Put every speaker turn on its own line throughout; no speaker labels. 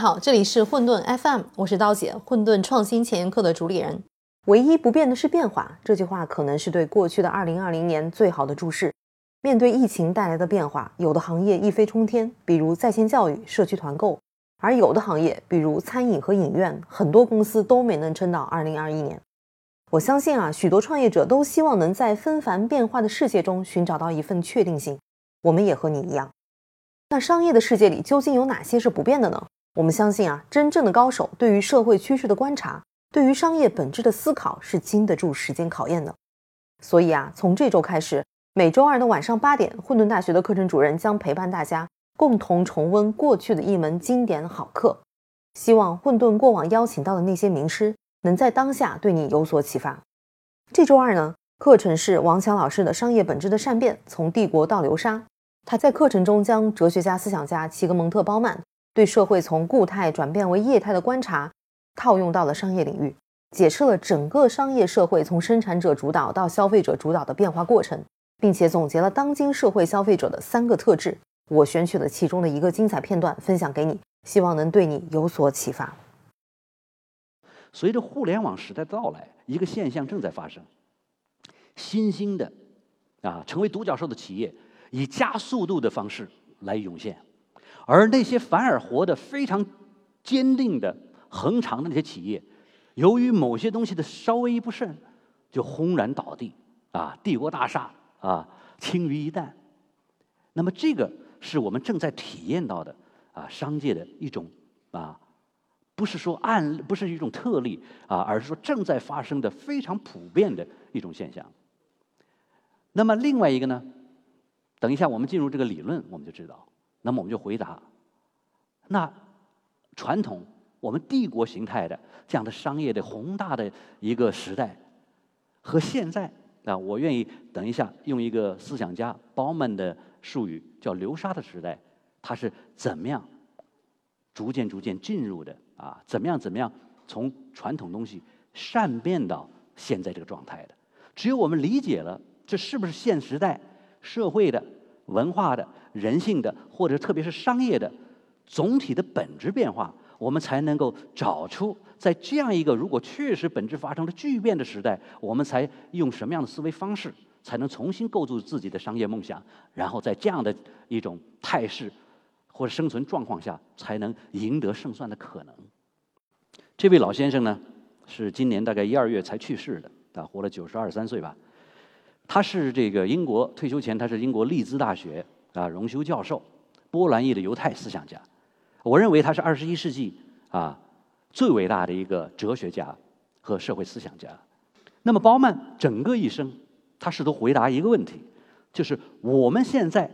好，这里是混沌 FM，我是刀姐，混沌创新前沿课的主理人。唯一不变的是变化，这句话可能是对过去的2020年最好的注释。面对疫情带来的变化，有的行业一飞冲天，比如在线教育、社区团购；而有的行业，比如餐饮和影院，很多公司都没能撑到2021年。我相信啊，许多创业者都希望能在纷繁变化的世界中寻找到一份确定性。我们也和你一样。那商业的世界里究竟有哪些是不变的呢？我们相信啊，真正的高手对于社会趋势的观察。对于商业本质的思考是经得住时间考验的，所以啊，从这周开始，每周二的晚上八点，混沌大学的课程主任将陪伴大家共同重温过去的一门经典好课。希望混沌过往邀请到的那些名师，能在当下对你有所启发。这周二呢，课程是王强老师的《商业本质的善变：从帝国到流沙》。他在课程中将哲学家、思想家齐格蒙特·鲍曼对社会从固态转变为液态的观察。套用到了商业领域，解释了整个商业社会从生产者主导到消费者主导的变化过程，并且总结了当今社会消费者的三个特质。我选取了其中的一个精彩片段分享给你，希望能对你有所启发。
随着互联网时代的到来，一个现象正在发生：新兴的啊，成为独角兽的企业以加速度的方式来涌现，而那些反而活得非常坚定的。恒长的那些企业，由于某些东西的稍微一不慎，就轰然倒地啊！帝国大厦啊，轻于一旦。那么，这个是我们正在体验到的啊，商界的一种啊，不是说案，不是一种特例啊，而是说正在发生的非常普遍的一种现象。那么，另外一个呢？等一下，我们进入这个理论，我们就知道。那么，我们就回答：那传统。我们帝国形态的这样的商业的宏大的一个时代，和现在啊，我愿意等一下用一个思想家包曼的术语叫“流沙”的时代，它是怎么样逐渐逐渐进入的啊？怎么样怎么样从传统东西善变到现在这个状态的？只有我们理解了这是不是现时代社会的、文化的、人性的，或者特别是商业的总体的本质变化。我们才能够找出，在这样一个如果确实本质发生了巨变的时代，我们才用什么样的思维方式，才能重新构筑自己的商业梦想，然后在这样的一种态势或者生存状况下，才能赢得胜算的可能。这位老先生呢，是今年大概一二月才去世的，啊，活了九十二三岁吧。他是这个英国退休前，他是英国利兹大学啊荣休教授，波兰裔的犹太思想家。我认为他是二十一世纪啊最伟大的一个哲学家和社会思想家。那么，包曼整个一生，他试图回答一个问题，就是我们现在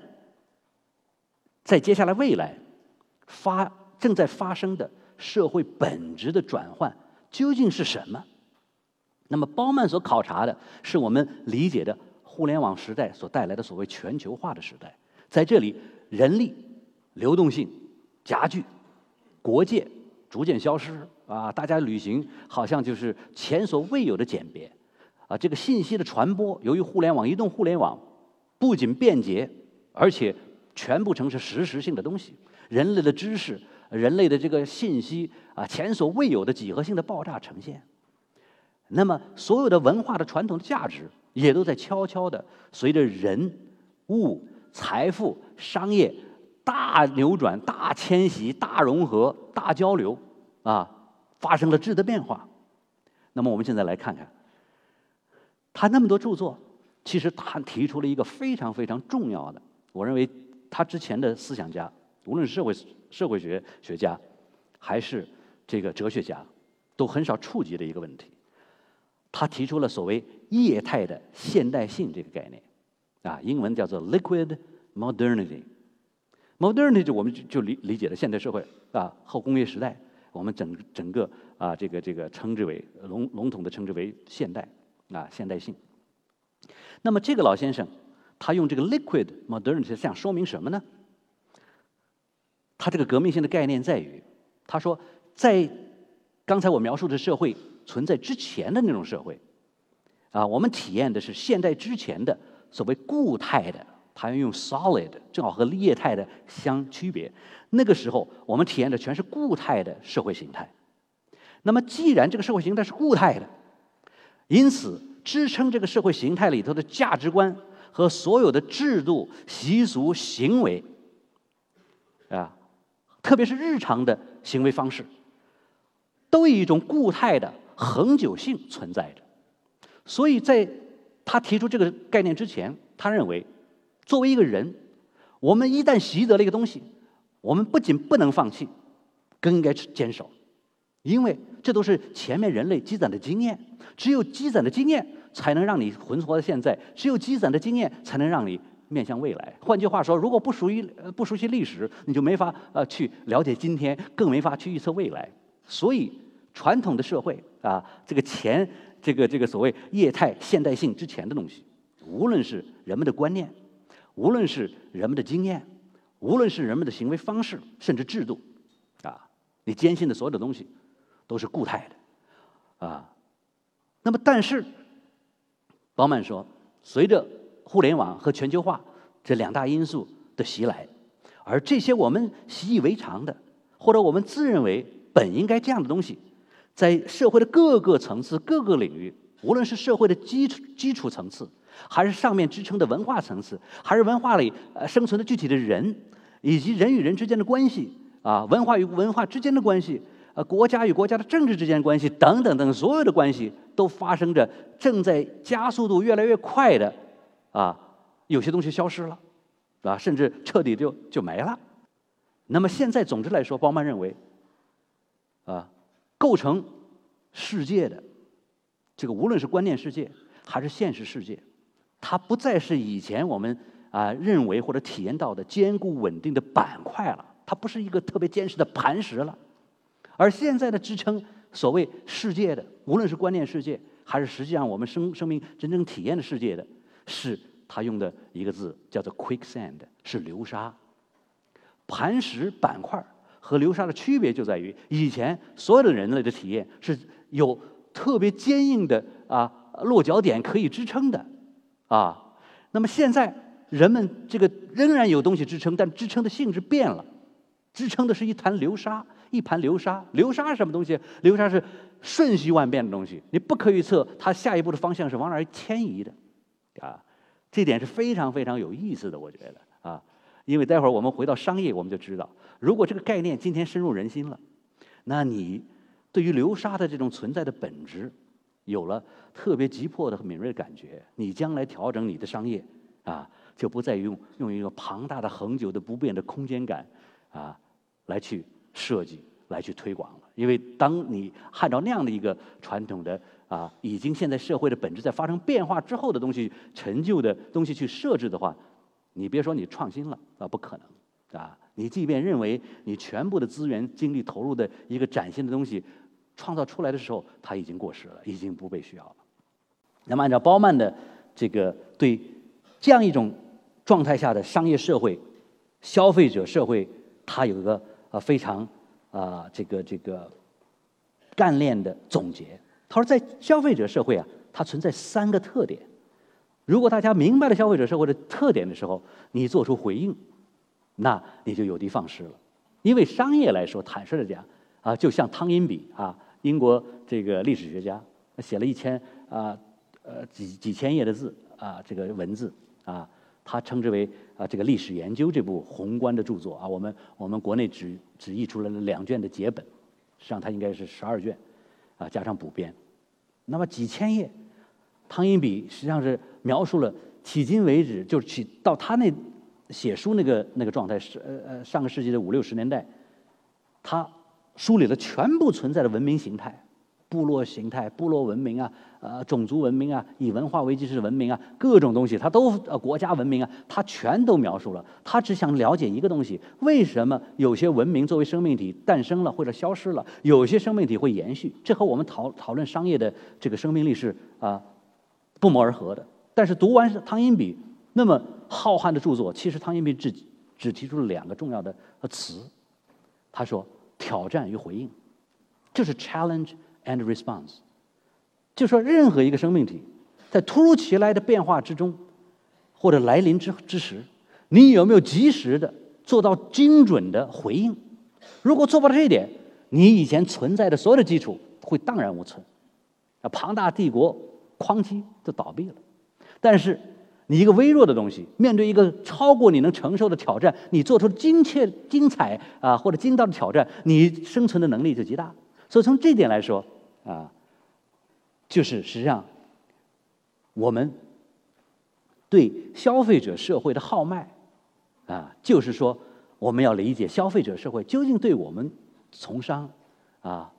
在接下来未来发正在发生的社会本质的转换究竟是什么？那么，包曼所考察的是我们理解的互联网时代所带来的所谓全球化的时代，在这里，人力流动性。加剧，国界逐渐消失啊！大家旅行好像就是前所未有的简便啊！这个信息的传播，由于互联网、移动互联网，不仅便捷，而且全部成是实时性的东西。人类的知识、人类的这个信息啊，前所未有的几何性的爆炸呈现。那么，所有的文化的传统的价值，也都在悄悄的随着人、物、财富、商业。大扭转、大迁徙、大融合、大交流，啊，发生了质的变化。那么我们现在来看看，他那么多著作，其实他提出了一个非常非常重要的，我认为他之前的思想家，无论是社会社会学学家，还是这个哲学家，都很少触及的一个问题。他提出了所谓液态的现代性这个概念，啊，英文叫做 liquid modernity。Modernity 我们就就理理解了现代社会啊，后工业时代，我们整整个啊这个这个称之为笼笼统的称之为现代啊现代性。那么这个老先生他用这个 liquid modernity 想说明什么呢？他这个革命性的概念在于，他说在刚才我描述的社会存在之前的那种社会啊，我们体验的是现代之前的所谓固态的它要用 solid，正好和液态的相区别。那个时候，我们体验的全是固态的社会形态。那么，既然这个社会形态是固态的，因此支撑这个社会形态里头的价值观和所有的制度、习俗、行为，啊，特别是日常的行为方式，都以一种固态的恒久性存在着。所以在他提出这个概念之前，他认为，作为一个人，我们一旦习得了一个东西，我们不仅不能放弃，更应该坚守，因为这都是前面人类积攒的经验。只有积攒的经验，才能让你存活到现在；只有积攒的经验，才能让你面向未来。换句话说，如果不属于不熟悉历史，你就没法呃去了解今天，更没法去预测未来。所以，传统的社会啊，这个前。这个这个所谓液态现代性之前的东西，无论是人们的观念，无论是人们的经验，无论是人们的行为方式，甚至制度，啊，你坚信的所有的东西，都是固态的，啊，那么但是，宝曼说，随着互联网和全球化这两大因素的袭来，而这些我们习以为常的，或者我们自认为本应该这样的东西。在社会的各个层次、各个领域，无论是社会的基础基础层次，还是上面支撑的文化层次，还是文化里呃生存的具体的人，以及人与人之间的关系啊，文化与文化之间的关系，呃，国家与国家的政治之间的关系等等等，所有的关系都发生着正在加速度越来越快的啊，有些东西消失了，啊，甚至彻底就就没了。那么现在，总之来说，包曼认为，啊。构成世界的这个，无论是观念世界还是现实世界，它不再是以前我们啊认为或者体验到的坚固稳定的板块了，它不是一个特别坚实的磐石了。而现在的支撑所谓世界的，无论是观念世界还是实际上我们生生命真正体验的世界的，是他用的一个字叫做 quicksand，是流沙、磐石板块。和流沙的区别就在于，以前所有的人类的体验是有特别坚硬的啊落脚点可以支撑的，啊，那么现在人们这个仍然有东西支撑，但支撑的性质变了，支撑的是一潭流沙，一盘流沙。流沙是什么东西？流沙是瞬息万变的东西，你不可预测它下一步的方向是往哪儿迁移的，啊，这点是非常非常有意思的，我觉得啊。因为待会儿我们回到商业，我们就知道，如果这个概念今天深入人心了，那你对于流沙的这种存在的本质，有了特别急迫的敏锐的感觉，你将来调整你的商业啊，就不再用用一个庞大的、恒久的、不变的空间感啊来去设计、来去推广了。因为当你按照那样的一个传统的啊，已经现在社会的本质在发生变化之后的东西、陈旧的东西去设置的话。你别说你创新了啊，不可能，啊！你即便认为你全部的资源精力投入的一个崭新的东西创造出来的时候，它已经过时了，已经不被需要了。那么，按照包曼的这个对这样一种状态下的商业社会、消费者社会，他有一个呃非常啊这个这个干练的总结。他说，在消费者社会啊，它存在三个特点。如果大家明白了消费者社会的特点的时候，你做出回应，那你就有的放矢了。因为商业来说，坦率的讲，啊，就像汤因比啊，英国这个历史学家，写了一千啊呃几几千页的字啊，这个文字啊，他称之为啊这个历史研究这部宏观的著作啊，我们我们国内只只译出了两卷的节本，实际上它应该是十二卷，啊加上补编，那么几千页。汤因比实际上是描述了迄今为止，就是起到他那写书那个那个状态是呃呃上个世纪的五六十年代，他梳理了全部存在的文明形态，部落形态、部落文明啊，呃种族文明啊，以文化为基础的文明啊，各种东西他都呃国家文明啊，他全都描述了。他只想了解一个东西：为什么有些文明作为生命体诞生了或者消失了，有些生命体会延续？这和我们讨讨论商业的这个生命力是啊。不谋而合的，但是读完汤因比那么浩瀚的著作，其实汤因比只只提出了两个重要的词，他说挑战与回应，就是 challenge and response，就说任何一个生命体在突如其来的变化之中，或者来临之之时，你有没有及时的做到精准的回应？如果做不到这一点，你以前存在的所有的基础会荡然无存，啊，庞大帝国哐叽就倒闭了。但是你一个微弱的东西，面对一个超过你能承受的挑战，你做出精确、精彩啊或者精到的挑战，你生存的能力就极大。所以从这点来说啊，就是实际上我们对消费者社会的号脉啊，就是说我们要理解消费者社会究竟对我们从商啊、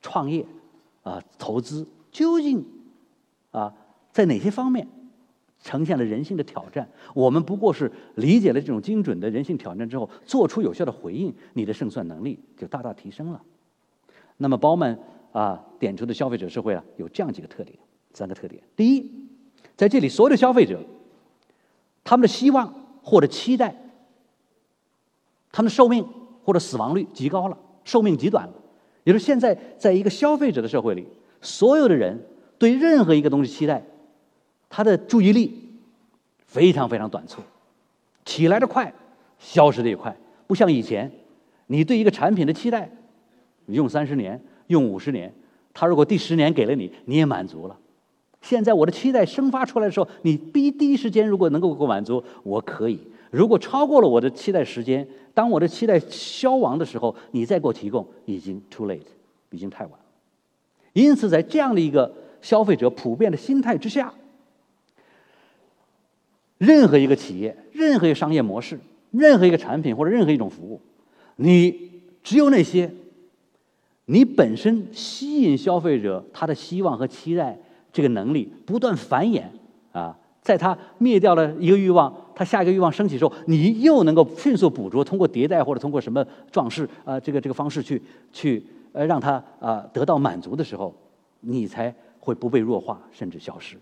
创业啊、投资究竟啊在哪些方面。呈现了人性的挑战，我们不过是理解了这种精准的人性挑战之后，做出有效的回应，你的胜算能力就大大提升了。那么包曼啊点出的消费者社会啊有这样几个特点，三个特点。第一，在这里所有的消费者，他们的希望或者期待，他们的寿命或者死亡率极高了，寿命极短了。也就是现在在一个消费者的社会里，所有的人对任何一个东西期待。他的注意力非常非常短促，起来的快，消失的也快。不像以前，你对一个产品的期待，用三十年，用五十年，他如果第十年给了你，你也满足了。现在我的期待生发出来的时候，你第第一时间如果能够给我满足，我可以；如果超过了我的期待时间，当我的期待消亡的时候，你再给我提供，已经 too late，已经太晚了。因此，在这样的一个消费者普遍的心态之下。任何一个企业、任何一个商业模式、任何一个产品或者任何一种服务，你只有那些你本身吸引消费者他的希望和期待这个能力不断繁衍啊，在他灭掉了一个欲望，他下一个欲望升起之后，你又能够迅速捕捉，通过迭代或者通过什么壮士啊这个这个方式去去呃让他啊得到满足的时候，你才会不被弱化甚至消失。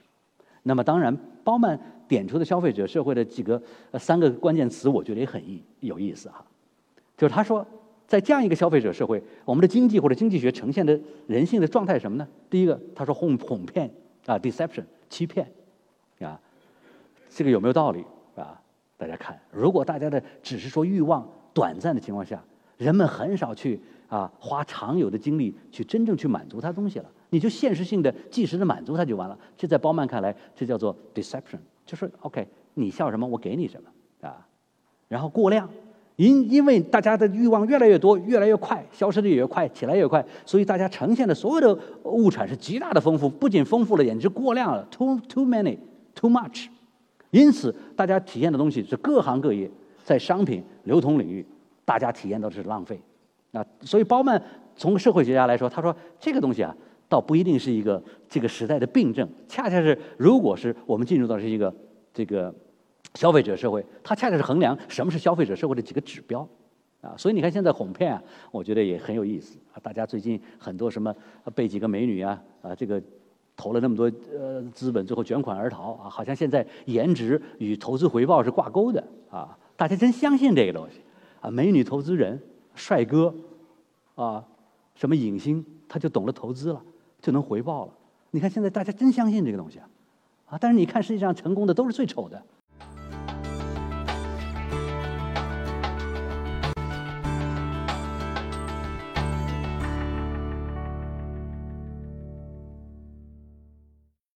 那么当然，包曼。点出的消费者社会的几个呃三个关键词，我觉得也很意有意思哈。就是他说，在这样一个消费者社会，我们的经济或者经济学呈现的人性的状态是什么呢？第一个，他说哄哄骗啊，deception 欺骗啊，这个有没有道理啊？大家看，如果大家的只是说欲望短暂的情况下，人们很少去啊花常有的精力去真正去满足他东西了，你就现实性的即时的满足他就完了。这在包曼看来，这叫做 deception。就是 OK，你笑什么，我给你什么啊？然后过量，因因为大家的欲望越来越多，越来越快，消失的也越快，起来越快，所以大家呈现的所有的物产是极大的丰富，不仅丰富了，简直过量了，too too many，too much。因此，大家体验的东西是各行各业在商品流通领域，大家体验到的是浪费啊。所以，包曼从社会学家来说，他说这个东西啊。倒不一定是一个这个时代的病症，恰恰是如果是我们进入到是一个这个消费者社会，它恰恰是衡量什么是消费者社会的几个指标啊。所以你看现在哄骗啊，我觉得也很有意思啊。大家最近很多什么被几个美女啊啊这个投了那么多呃资本，最后卷款而逃啊，好像现在颜值与投资回报是挂钩的啊。大家真相信这个东西啊？美女投资人、帅哥啊，什么影星，他就懂得投资了。就能回报了。你看现在大家真相信这个东西啊，啊！但是你看世界上成功的都是最丑的